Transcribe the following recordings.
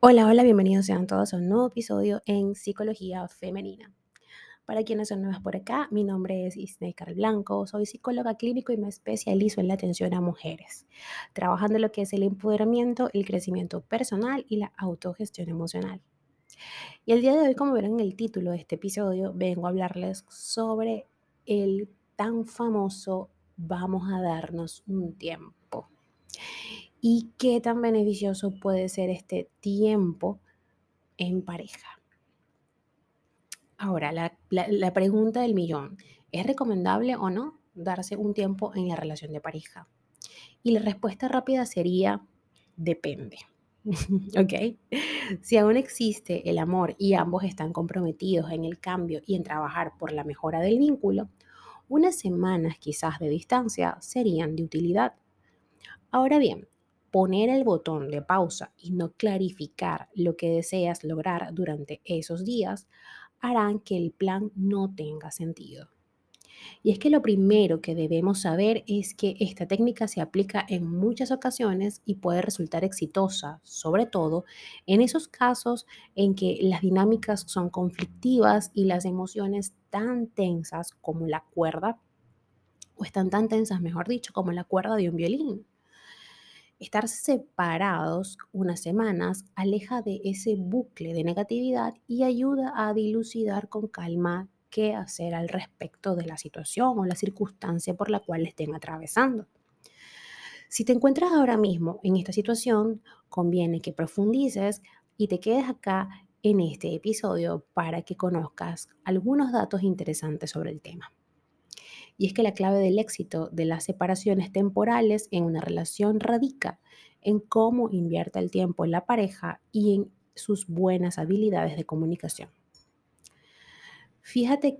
Hola, hola, bienvenidos sean todos a un nuevo episodio en Psicología Femenina. Para quienes son nuevas por acá, mi nombre es Isnei Blanco, soy psicóloga clínico y me especializo en la atención a mujeres, trabajando en lo que es el empoderamiento, el crecimiento personal y la autogestión emocional. Y el día de hoy, como verán en el título de este episodio, vengo a hablarles sobre el tan famoso vamos a darnos un tiempo y qué tan beneficioso puede ser este tiempo en pareja. Ahora, la, pregunta del millón, ¿es recomendable o no darse un tiempo en la relación de pareja? Y la respuesta rápida sería, depende. ¿Ok? Si aún existe el amor y ambos están comprometidos en el cambio y en trabajar por la mejora del vínculo, unas semanas quizás de distancia serían de utilidad. Ahora bien, poner el botón de pausa y no clarificar lo que deseas lograr durante esos días harán que el plan no tenga sentido. Y es que lo primero que debemos saber es que esta técnica se aplica en muchas ocasiones y puede resultar exitosa, sobre todo en esos casos en que las dinámicas son conflictivas y las emociones tan tensas como la cuerda, o están tan tensas, mejor dicho, como la cuerda de un violín. Estar separados unas semanas aleja de ese bucle de negatividad y ayuda a dilucidar con calma qué hacer al respecto de la situación o la circunstancia por la cual estén atravesando. Si te encuentras ahora mismo en esta situación, conviene que profundices y te quedes acá en este episodio para que conozcas algunos datos interesantes sobre el tema. Y es que la clave del éxito de las separaciones temporales en una relación radica en cómo invierte el tiempo en la pareja y en sus buenas habilidades de comunicación. Fíjate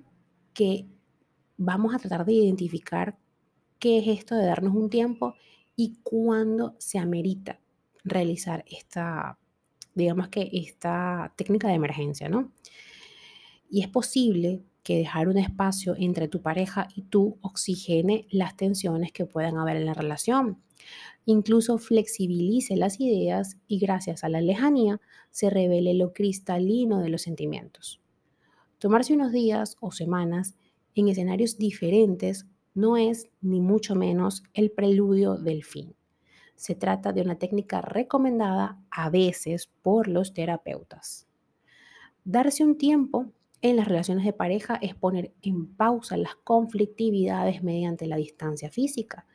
que vamos a tratar de identificar qué es esto de darnos un tiempo y cuándo se amerita realizar esta, digamos que esta técnica de emergencia, ¿no? Y es posible que dejar un espacio entre tu pareja y tú oxigene las tensiones que puedan haber en la relación. Incluso flexibilice las ideas y gracias a la lejanía se revele lo cristalino de los sentimientos. Tomarse unos días o semanas en escenarios diferentes no es ni mucho menos el preludio del fin. Se trata de una técnica recomendada a veces por los terapeutas. Darse un tiempo en las relaciones de pareja es poner en pausa las conflictividades mediante la distancia física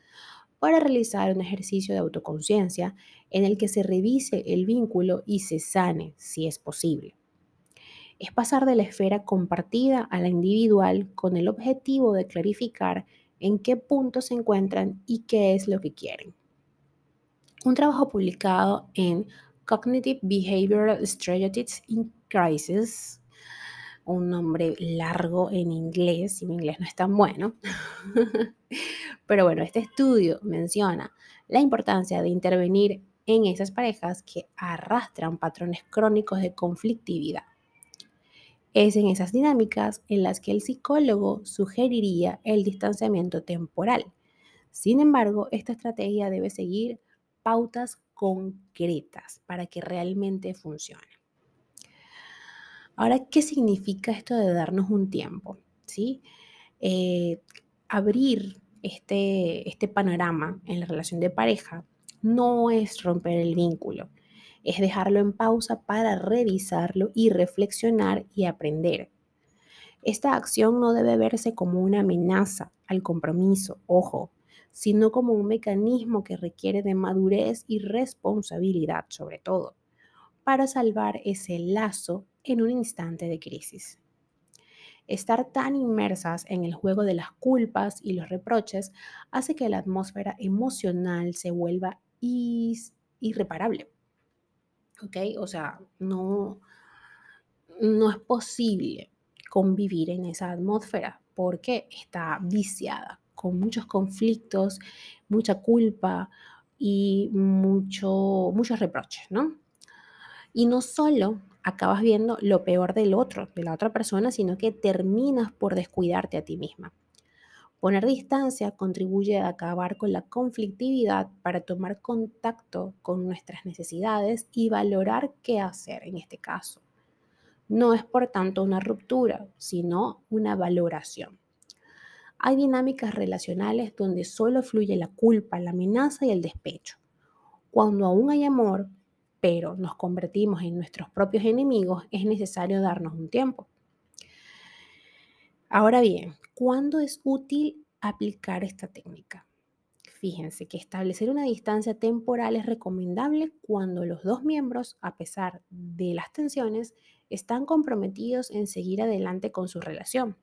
para realizar un ejercicio de autoconciencia en el que se revise el vínculo y se sane si es posible. Es pasar de la esfera compartida a la individual con el objetivo de clarificar en qué punto se encuentran y qué es lo que quieren. Un trabajo publicado en Cognitive Behavioral Strategies in Crisis un nombre largo en inglés, y mi inglés no es tan bueno. Pero bueno, este estudio menciona la importancia de intervenir en esas parejas que arrastran patrones crónicos de conflictividad. Es en esas dinámicas en las que el psicólogo sugeriría el distanciamiento temporal. Sin embargo, esta estrategia debe seguir pautas concretas para que realmente funcione. Ahora, ¿qué significa esto de darnos un tiempo? ¿Sí? Eh, abrir este, este panorama en la relación de pareja no es romper el vínculo, es dejarlo en pausa para revisarlo y reflexionar y aprender. Esta acción no debe verse como una amenaza al compromiso, ojo, sino como un mecanismo que requiere de madurez y responsabilidad sobre todo, para salvar ese lazo en un instante de crisis. Estar tan inmersas en el juego de las culpas y los reproches hace que la atmósfera emocional se vuelva irreparable. ¿Ok? O sea, no, no es posible convivir en esa atmósfera porque está viciada con muchos conflictos, mucha culpa y mucho, muchos reproches, ¿no? Y no solo acabas viendo lo peor del otro, de la otra persona, sino que terminas por descuidarte a ti misma. Poner distancia contribuye a acabar con la conflictividad para tomar contacto con nuestras necesidades y valorar qué hacer en este caso. No es por tanto una ruptura, sino una valoración. Hay dinámicas relacionales donde solo fluye la culpa, la amenaza y el despecho. Cuando aún hay amor, pero nos convertimos en nuestros propios enemigos, es necesario darnos un tiempo. Ahora bien, ¿cuándo es útil aplicar esta técnica? Fíjense que establecer una distancia temporal es recomendable cuando los dos miembros, a pesar de las tensiones, están comprometidos en seguir adelante con su relación.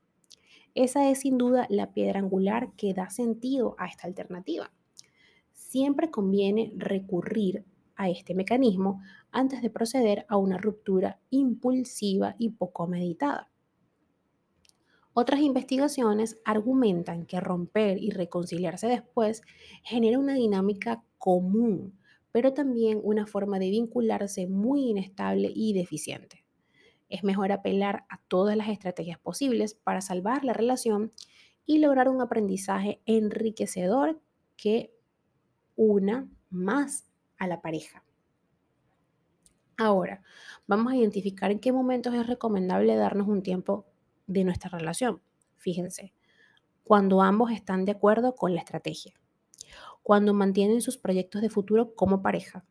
Esa es sin duda la piedra angular que da sentido a esta alternativa. Siempre conviene recurrir a este mecanismo antes de proceder a una ruptura impulsiva y poco meditada. Otras investigaciones argumentan que romper y reconciliarse después genera una dinámica común, pero también una forma de vincularse muy inestable y deficiente es mejor apelar a todas las estrategias posibles para salvar la relación y lograr un aprendizaje enriquecedor que una más a la pareja. Ahora, vamos a identificar en qué momentos es recomendable darnos un tiempo de nuestra relación. Fíjense, cuando ambos están de acuerdo con la estrategia, cuando mantienen sus proyectos de futuro como pareja,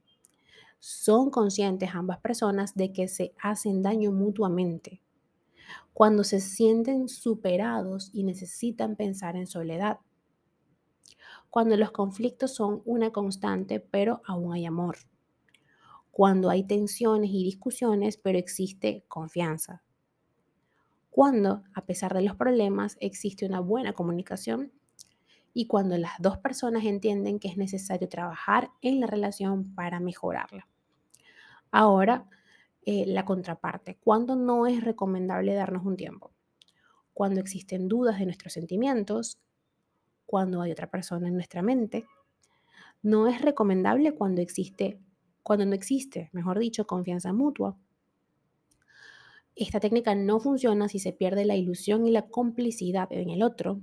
son conscientes ambas personas de que se hacen daño mutuamente. Cuando se sienten superados y necesitan pensar en soledad. Cuando los conflictos son una constante, pero aún hay amor. Cuando hay tensiones y discusiones, pero existe confianza. Cuando, a pesar de los problemas, existe una buena comunicación y cuando las dos personas entienden que es necesario trabajar en la relación para mejorarla. Ahora, eh, la contraparte. ¿Cuándo no es recomendable darnos un tiempo? Cuando existen dudas de nuestros sentimientos, cuando hay otra persona en nuestra mente. No es recomendable cuando existe, cuando no existe, mejor dicho, confianza mutua. Esta técnica no funciona si se pierde la ilusión y la complicidad en el otro,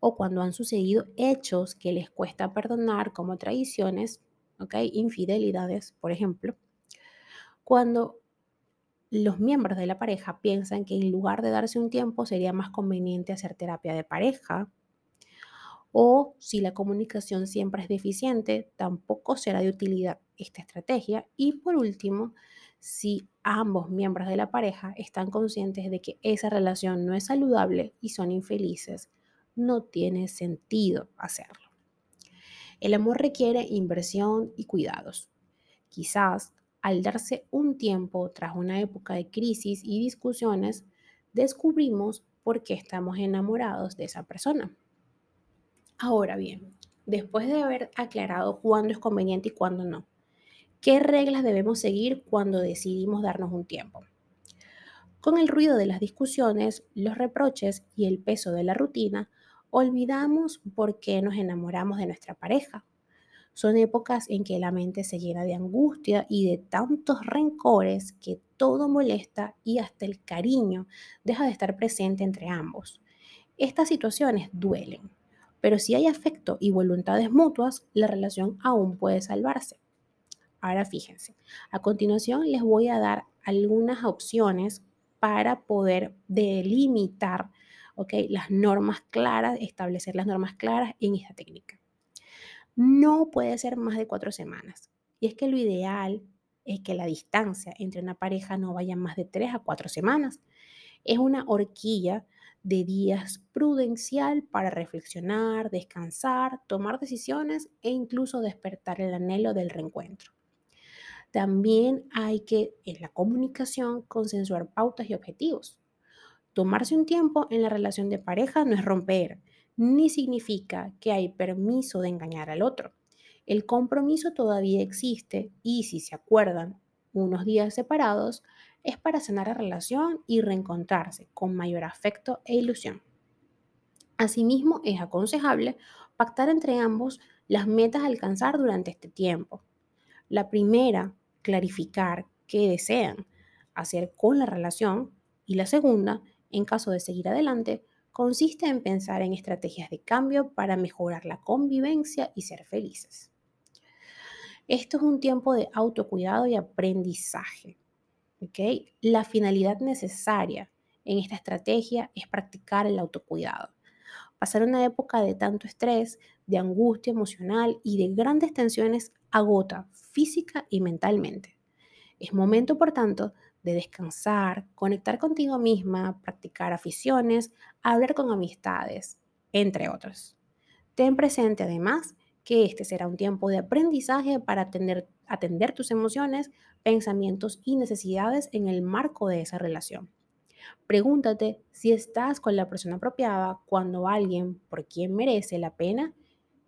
o cuando han sucedido hechos que les cuesta perdonar como traiciones, infidelidades, por ejemplo, cuando los miembros de la pareja piensan que en lugar de darse un tiempo sería más conveniente hacer terapia de pareja, o si la comunicación siempre es deficiente, tampoco será de utilidad esta estrategia. Y por último, si ambos miembros de la pareja están conscientes de que esa relación no es saludable y son infelices, no tiene sentido hacerlo. El amor requiere inversión y cuidados. Quizás al darse un tiempo tras una época de crisis y discusiones, descubrimos por qué estamos enamorados de esa persona. Ahora bien, después de haber aclarado cuándo es conveniente y cuándo no, ¿qué reglas debemos seguir cuando decidimos darnos un tiempo? Con el ruido de las discusiones, los reproches y el peso de la rutina, olvidamos por qué nos enamoramos de nuestra pareja. Son épocas en que la mente se llena de angustia y de tantos rencores que todo molesta y hasta el cariño deja de estar presente entre ambos. Estas situaciones duelen, pero si hay afecto y voluntades mutuas, la relación aún puede salvarse. Ahora fíjense, a continuación les voy a dar algunas opciones para poder delimitar las normas claras, establecer las normas claras en esta técnica. No puede ser más de cuatro semanas. Y es que lo ideal es que la distancia entre una pareja no vaya más de tres a cuatro semanas. Es una horquilla de días prudencial para reflexionar, descansar, tomar decisiones e incluso despertar el anhelo del reencuentro. También hay que, en la comunicación, consensuar pautas y objetivos. Tomarse un tiempo en la relación de pareja no es romper, ni significa que hay permiso de engañar al otro. El compromiso todavía existe y si se acuerdan unos días separados, es para sanar la relación y reencontrarse con mayor afecto e ilusión. Asimismo, es aconsejable pactar entre ambos las metas a alcanzar durante este tiempo. La primera, clarificar qué desean hacer con la relación y la segunda, en caso de seguir adelante, consiste en pensar en estrategias de cambio para mejorar la convivencia y ser felices. Esto es un tiempo de autocuidado y aprendizaje. La finalidad necesaria en esta estrategia es practicar el autocuidado. Pasar una época de tanto estrés, de angustia emocional y de grandes tensiones agota física y mentalmente. Es momento, por tanto, de descansar, conectar contigo misma, practicar aficiones, hablar con amistades, entre otros. Ten presente además que este será un tiempo de aprendizaje para atender, tus emociones, pensamientos y necesidades en el marco de esa relación. Pregúntate si estás con la persona apropiada cuando alguien por quien merece la pena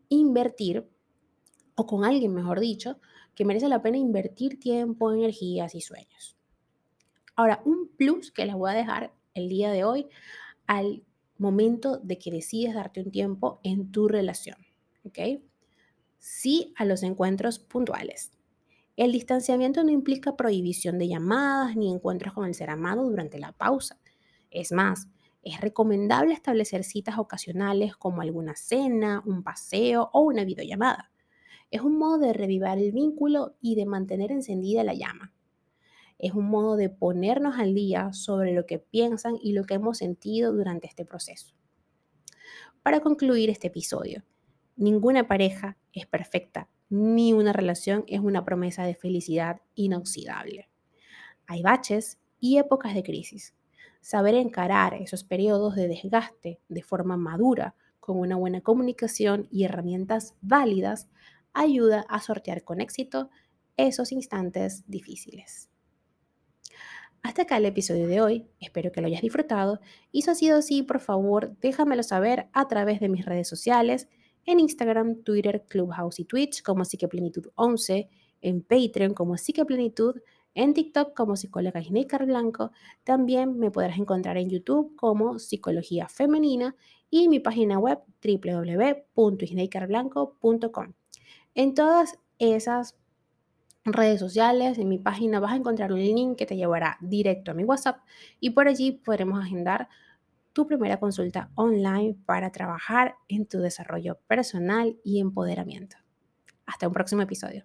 invertir, o con alguien, mejor dicho, que merece la pena invertir tiempo, energías y sueños. Ahora, un plus que les voy a dejar el día de hoy al momento de que decides darte un tiempo en tu relación, ¿ok? Sí a los encuentros puntuales. El distanciamiento no implica prohibición de llamadas ni encuentros con el ser amado durante la pausa. Es más, es recomendable establecer citas ocasionales como alguna cena, un paseo o una videollamada. Es un modo de revivar el vínculo y de mantener encendida la llama. Es un modo de ponernos al día sobre lo que piensan y lo que hemos sentido durante este proceso. Para concluir este episodio, ninguna pareja es perfecta, ni una relación es una promesa de felicidad inoxidable. Hay baches y épocas de crisis. Saber encarar esos periodos de desgaste de forma madura, con una buena comunicación y herramientas válidas, ayuda a sortear con éxito esos instantes difíciles. Hasta acá el episodio de hoy, espero que lo hayas disfrutado y si ha sido así, por favor, déjamelo saber a través de mis redes sociales, en Instagram, Twitter, Clubhouse y Twitch como Psiqueplenitud 11, en Patreon como Psiqueplenitud, en TikTok como psicóloga Isneikar Blanco, también me podrás encontrar en YouTube como Psicología Femenina y mi página web www.isneikarblanco.com. En todas esas redes sociales, en mi página vas a encontrar un link que te llevará directo a mi WhatsApp y por allí podremos agendar tu primera consulta online para trabajar en tu desarrollo personal y empoderamiento. Hasta un próximo episodio.